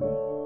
you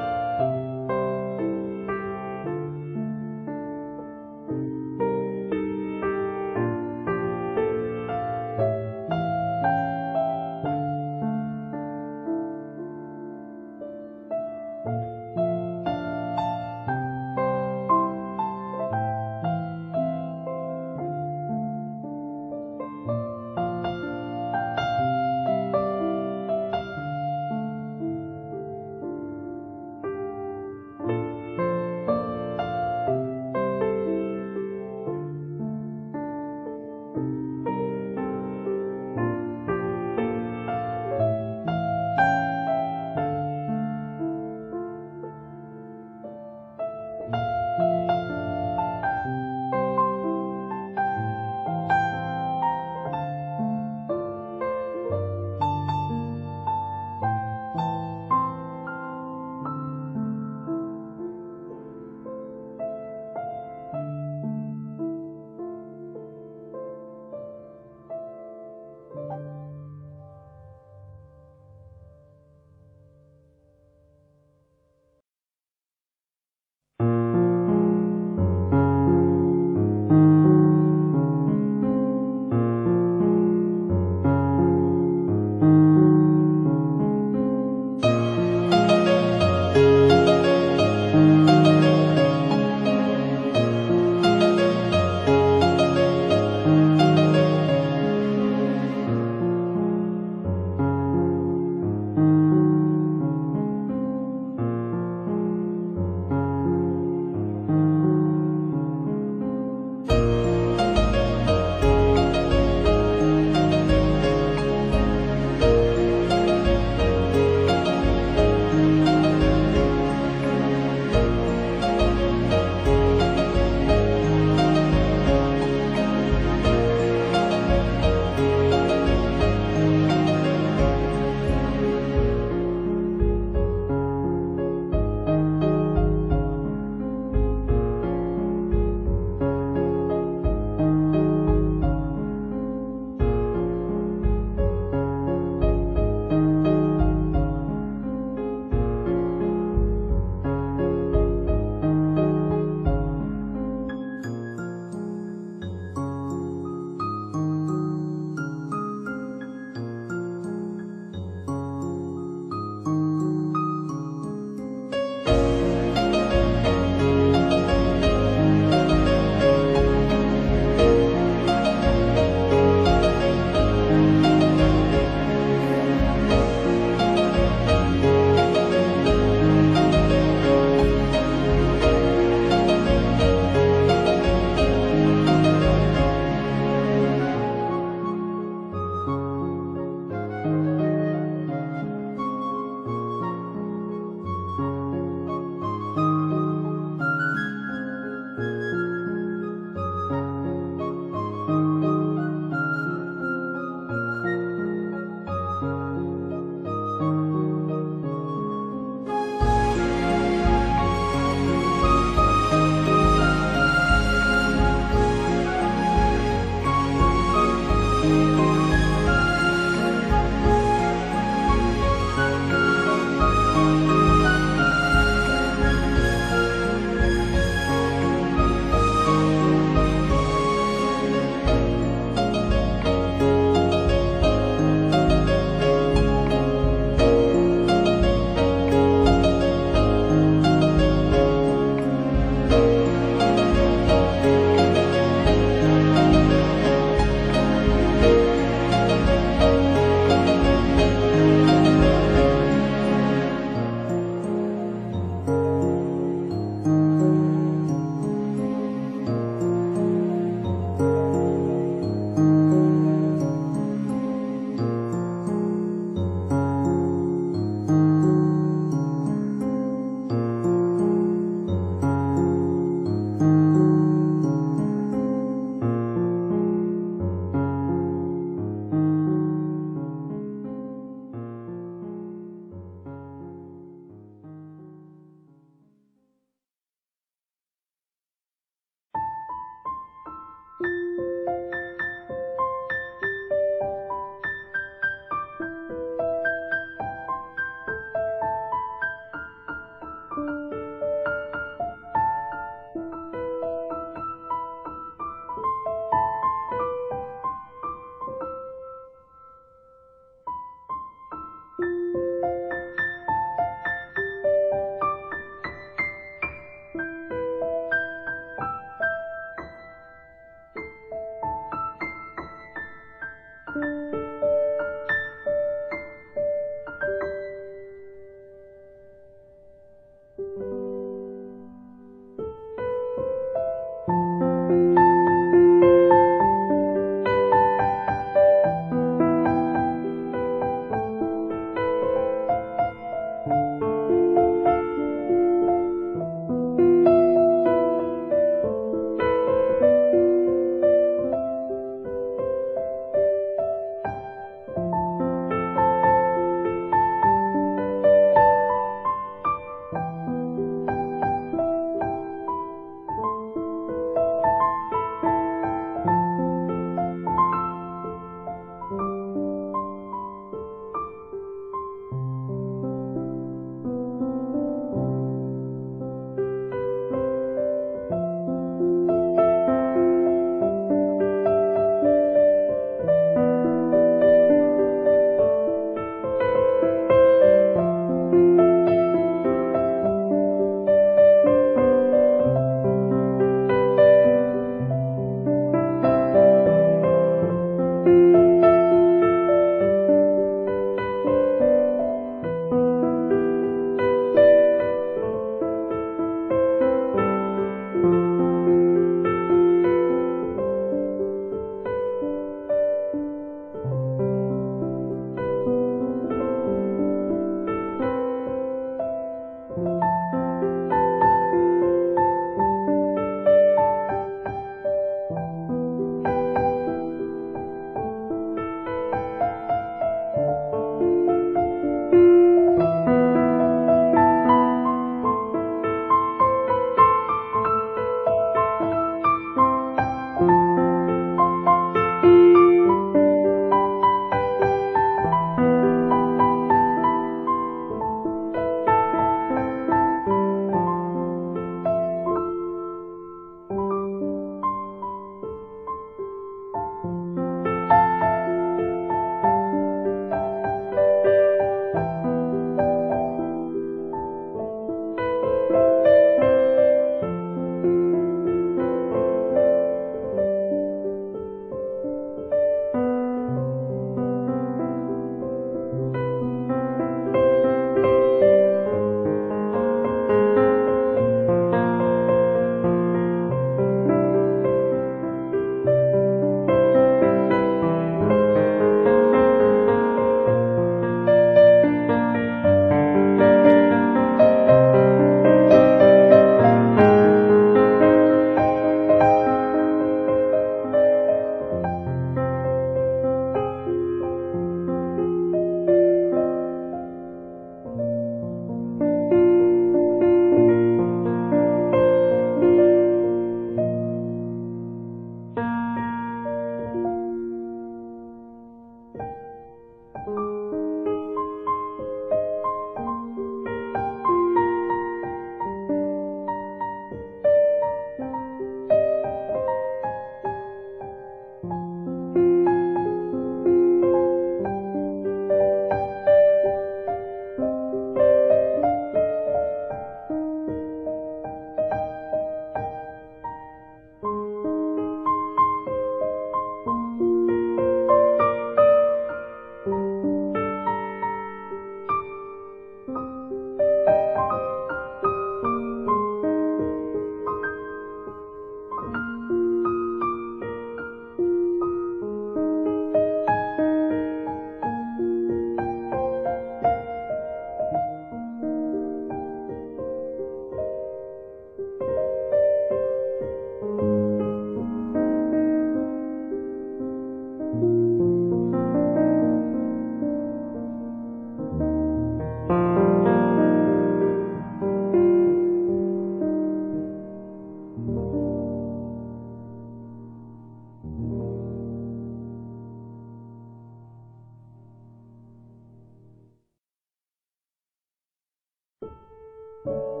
you